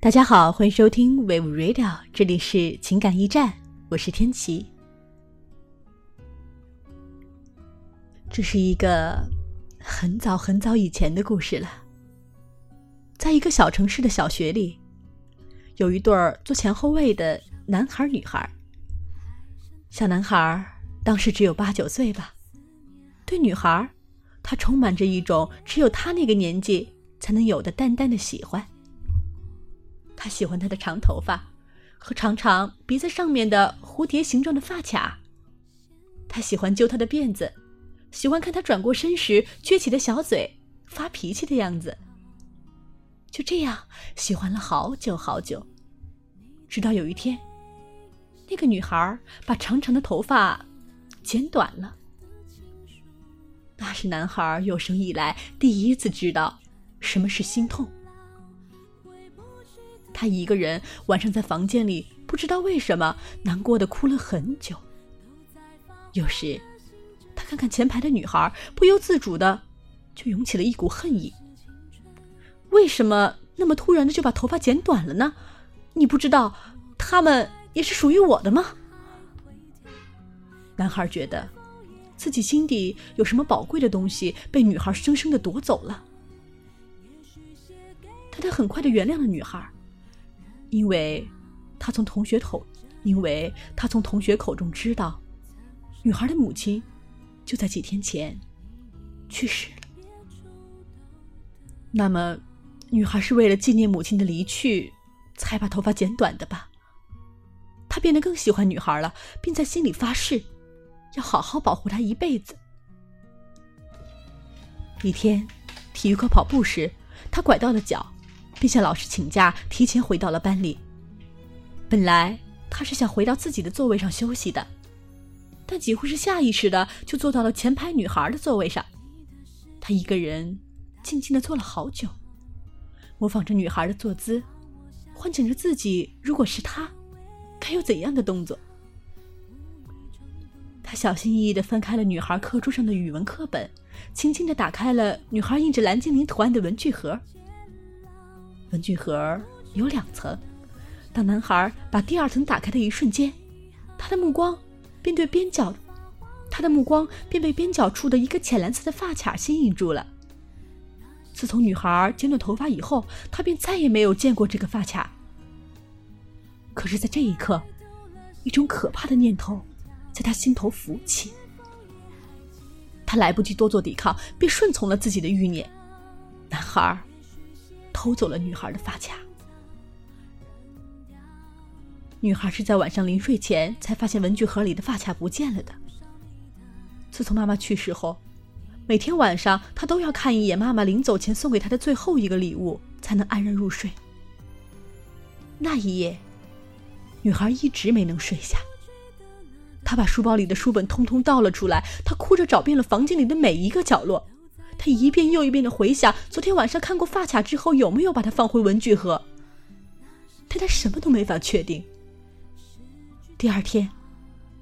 大家好，欢迎收听 Wave Radio，这里是情感驿站，我是天琪。这是一个很早很早以前的故事了。在一个小城市的小学里，有一对儿做前后卫的男孩女孩。小男孩当时只有八九岁吧，对女孩，他充满着一种只有他那个年纪才能有的淡淡的喜欢。他喜欢她的长头发，和长长鼻子上面的蝴蝶形状的发卡。他喜欢揪她的辫子，喜欢看她转过身时撅起的小嘴，发脾气的样子。就这样喜欢了好久好久，直到有一天，那个女孩把长长的头发剪短了。那是男孩有生以来第一次知道什么是心痛。他一个人晚上在房间里，不知道为什么难过的哭了很久。有时，他看看前排的女孩，不由自主的就涌起了一股恨意。为什么那么突然的就把头发剪短了呢？你不知道，他们也是属于我的吗？男孩觉得，自己心底有什么宝贵的东西被女孩生生的夺走了。但他很快的原谅了女孩。因为，他从同学口，因为他从同学口中知道，女孩的母亲就在几天前去世了。那么，女孩是为了纪念母亲的离去，才把头发剪短的吧？他变得更喜欢女孩了，并在心里发誓，要好好保护她一辈子。一天，体育课跑步时，他拐到了脚。并向老师请假，提前回到了班里。本来他是想回到自己的座位上休息的，但几乎是下意识的就坐到了前排女孩的座位上。他一个人静静的坐了好久，模仿着女孩的坐姿，幻想着自己如果是他，还有怎样的动作。他小心翼翼的翻开了女孩课桌上的语文课本，轻轻的打开了女孩印着蓝精灵图案的文具盒。文具盒有两层，当男孩把第二层打开的一瞬间，他的目光便对边角，他的目光便被边角处的一个浅蓝色的发卡吸引住了。自从女孩剪短头发以后，他便再也没有见过这个发卡。可是，在这一刻，一种可怕的念头在他心头浮起。他来不及多做抵抗，便顺从了自己的欲念。男孩。偷走了女孩的发卡。女孩是在晚上临睡前才发现文具盒里的发卡不见了的。自从妈妈去世后，每天晚上她都要看一眼妈妈临走前送给她的最后一个礼物，才能安然入睡。那一夜，女孩一直没能睡下。她把书包里的书本通通倒了出来，她哭着找遍了房间里的每一个角落。他一遍又一遍的回想昨天晚上看过发卡之后有没有把它放回文具盒，但他什么都没法确定。第二天，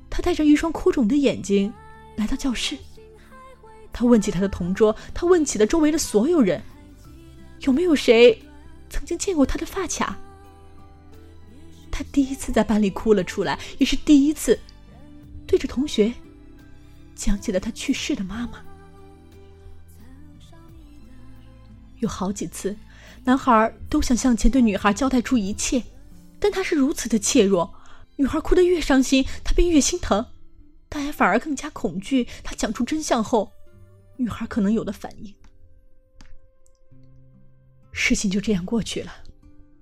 他带着一双哭肿的眼睛来到教室，他问起他的同桌，他问起了周围的所有人，有没有谁曾经见过他的发卡？他第一次在班里哭了出来，也是第一次对着同学讲起了他去世的妈妈。有好几次，男孩都想向前对女孩交代出一切，但他是如此的怯弱。女孩哭得越伤心，他便越心疼，但也反而更加恐惧他讲出真相后，女孩可能有的反应。事情就这样过去了，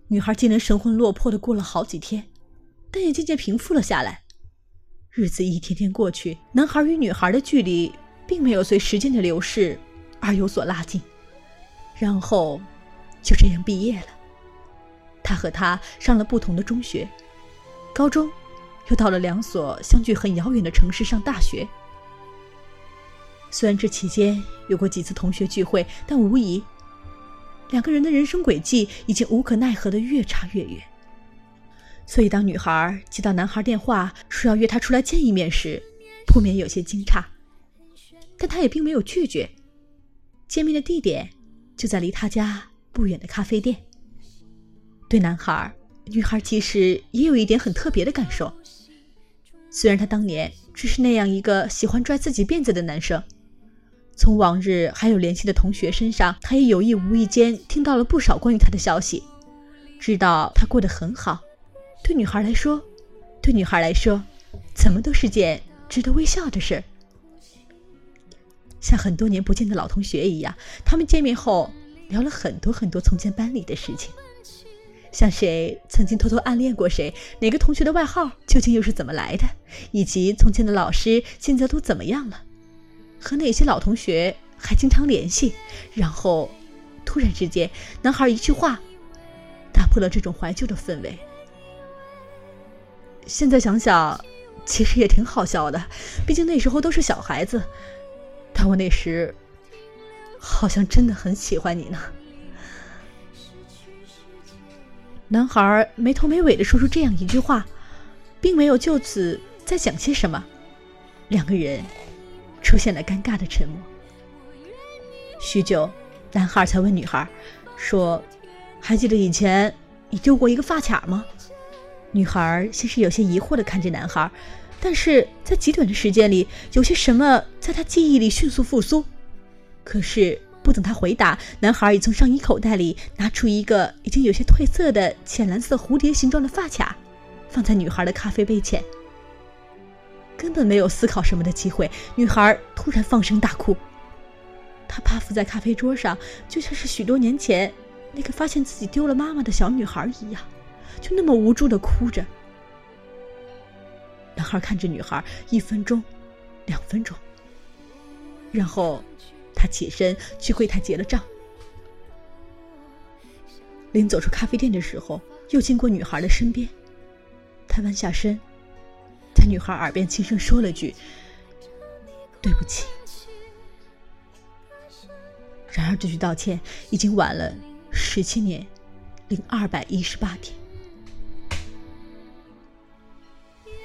女孩竟然神魂落魄的过了好几天，但也渐渐平复了下来。日子一天天过去，男孩与女孩的距离并没有随时间的流逝而有所拉近。然后，就这样毕业了。他和她上了不同的中学，高中，又到了两所相距很遥远的城市上大学。虽然这期间有过几次同学聚会，但无疑，两个人的人生轨迹已经无可奈何的越差越远。所以当女孩接到男孩电话说要约她出来见一面时，不免有些惊诧。但她也并没有拒绝。见面的地点就在离他家不远的咖啡店。对男孩，女孩其实也有一点很特别的感受。虽然他当年只是那样一个喜欢拽自己辫子的男生，从往日还有联系的同学身上，他也有意无意间听到了不少关于他的消息，知道他过得很好。对女孩来说，对女孩来说，怎么都是件值得微笑的事。像很多年不见的老同学一样，他们见面后聊了很多很多从前班里的事情，像谁曾经偷偷暗恋过谁，哪个同学的外号究竟又是怎么来的，以及从前的老师现在都怎么样了，和哪些老同学还经常联系。然后，突然之间，男孩一句话打破了这种怀旧的氛围。现在想想，其实也挺好笑的，毕竟那时候都是小孩子。但我那时好像真的很喜欢你呢。男孩没头没尾的说出这样一句话，并没有就此再讲些什么，两个人出现了尴尬的沉默。许久，男孩才问女孩：“说，还记得以前你丢过一个发卡吗？”女孩先是有些疑惑的看着男孩。但是在极短的时间里，有些什么在他记忆里迅速复苏。可是不等他回答，男孩已从上衣口袋里拿出一个已经有些褪色的浅蓝色蝴蝶形状的发卡，放在女孩的咖啡杯前。根本没有思考什么的机会，女孩突然放声大哭。她趴伏在咖啡桌上，就像是许多年前那个发现自己丢了妈妈的小女孩一样，就那么无助的哭着。男孩看着女孩，一分钟，两分钟，然后他起身去柜台结了账。临走出咖啡店的时候，又经过女孩的身边，他弯下身，女孩耳边轻声说了句：“对不起。”然而这句道歉已经晚了十七年零二百一十八天。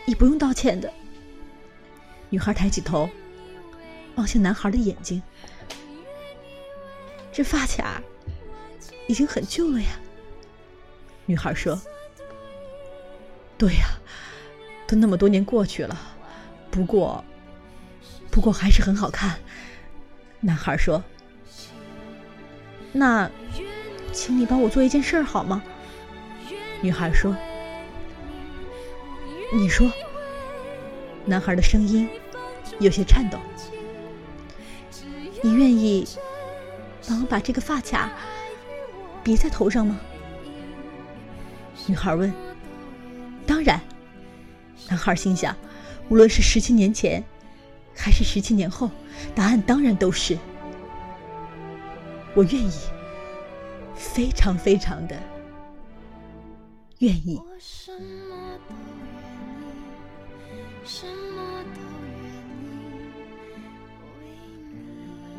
你不用道歉的。女孩抬起头，望向男孩的眼睛。这发卡已经很旧了呀。女孩说：“对呀，都那么多年过去了，不过，不过还是很好看。”男孩说：“那，请你帮我做一件事儿好吗？”女孩说。你说，男孩的声音有些颤抖。你愿意帮我把这个发卡别在头上吗？女孩问。男孩心想，无论是十七年前，还是十七年后，答案当然都是我愿意，非常非常的愿意。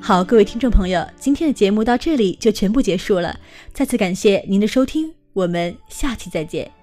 好，各位听众朋友，今天的节目到这里就全部结束了。再次感谢您的收听，我们下期再见。